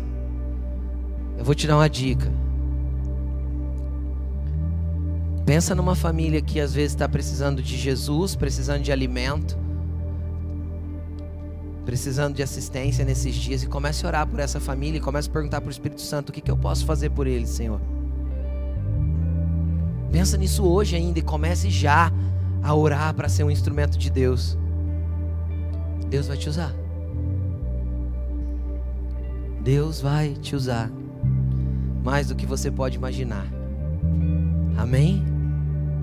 Eu vou te dar uma dica. Pensa numa família que às vezes está precisando de Jesus, precisando de alimento, precisando de assistência nesses dias e comece a orar por essa família e comece a perguntar para o Espírito Santo o que, que eu posso fazer por eles, Senhor. Pensa nisso hoje ainda e comece já a orar para ser um instrumento de Deus. Deus vai te usar. Deus vai te usar mais do que você pode imaginar. Amém?